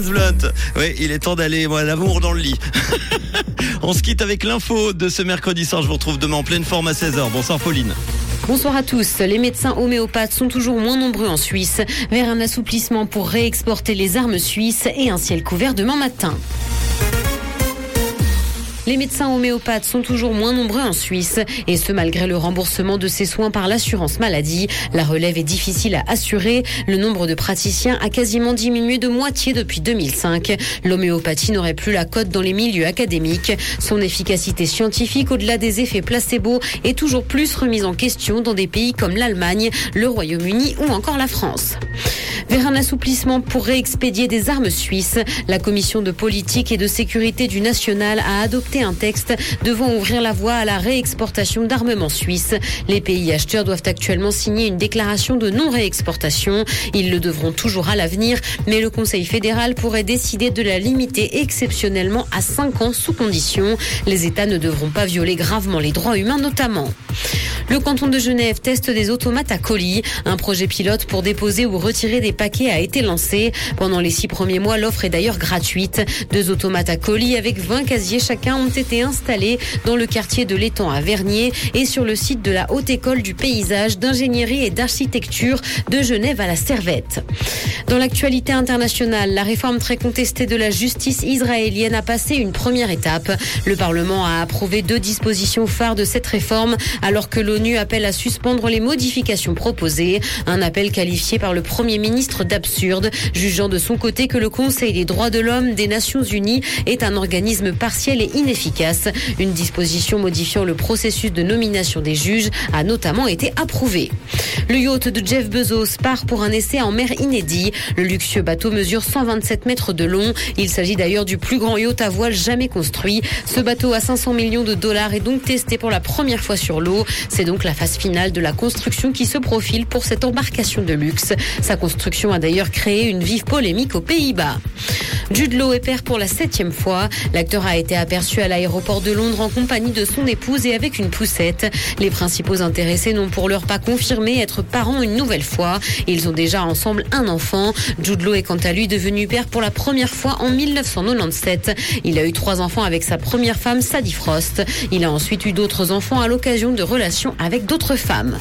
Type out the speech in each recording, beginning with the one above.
Blunt. Oui, il est temps d'aller, l'amour dans le lit. On se quitte avec l'info de ce mercredi soir. Je vous retrouve demain en pleine forme à 16h. Bonsoir Pauline. Bonsoir à tous. Les médecins homéopathes sont toujours moins nombreux en Suisse, vers un assouplissement pour réexporter les armes suisses et un ciel couvert demain matin. Les médecins homéopathes sont toujours moins nombreux en Suisse, et ce malgré le remboursement de ces soins par l'assurance maladie. La relève est difficile à assurer. Le nombre de praticiens a quasiment diminué de moitié depuis 2005. L'homéopathie n'aurait plus la cote dans les milieux académiques. Son efficacité scientifique, au-delà des effets placebo, est toujours plus remise en question dans des pays comme l'Allemagne, le Royaume-Uni ou encore la France vers un assouplissement pour réexpédier des armes suisses. La commission de politique et de sécurité du national a adopté un texte devant ouvrir la voie à la réexportation d'armements suisses. Les pays acheteurs doivent actuellement signer une déclaration de non-réexportation. Ils le devront toujours à l'avenir, mais le Conseil fédéral pourrait décider de la limiter exceptionnellement à 5 ans sous condition. Les États ne devront pas violer gravement les droits humains notamment. Le canton de Genève teste des automates à colis. Un projet pilote pour déposer ou retirer des paquets a été lancé. Pendant les six premiers mois, l'offre est d'ailleurs gratuite. Deux automates à colis avec 20 casiers chacun ont été installés dans le quartier de l'étang à Vernier et sur le site de la Haute École du paysage, d'ingénierie et d'architecture de Genève à la Servette. Dans l'actualité internationale, la réforme très contestée de la justice israélienne a passé une première étape. Le Parlement a approuvé deux dispositions phares de cette réforme alors que l'ONU appelle à suspendre les modifications proposées. Un appel qualifié par le Premier ministre d'absurde, jugeant de son côté que le Conseil des droits de l'homme des Nations Unies est un organisme partiel et inefficace. Une disposition modifiant le processus de nomination des juges a notamment été approuvée. Le yacht de Jeff Bezos part pour un essai en mer inédit. Le luxueux bateau mesure 127 mètres de long. Il s'agit d'ailleurs du plus grand yacht à voile jamais construit. Ce bateau à 500 millions de dollars est donc testé pour la première fois sur l'eau. Donc la phase finale de la construction qui se profile pour cette embarcation de luxe. Sa construction a d'ailleurs créé une vive polémique aux Pays-Bas. Jude Law est père pour la septième fois. L'acteur a été aperçu à l'aéroport de Londres en compagnie de son épouse et avec une poussette. Les principaux intéressés n'ont pour l'heure pas confirmé être parents une nouvelle fois. Ils ont déjà ensemble un enfant. Jude Law est quant à lui devenu père pour la première fois en 1997. Il a eu trois enfants avec sa première femme, Sadie Frost. Il a ensuite eu d'autres enfants à l'occasion de avec d'autres femmes.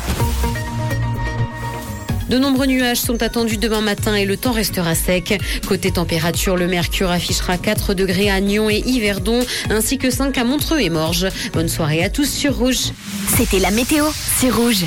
De nombreux nuages sont attendus demain matin et le temps restera sec. Côté température, le mercure affichera 4 degrés à Nyon et Yverdon, ainsi que 5 à Montreux et Morges. Bonne soirée à tous sur Rouge. C'était la météo, c'est Rouge.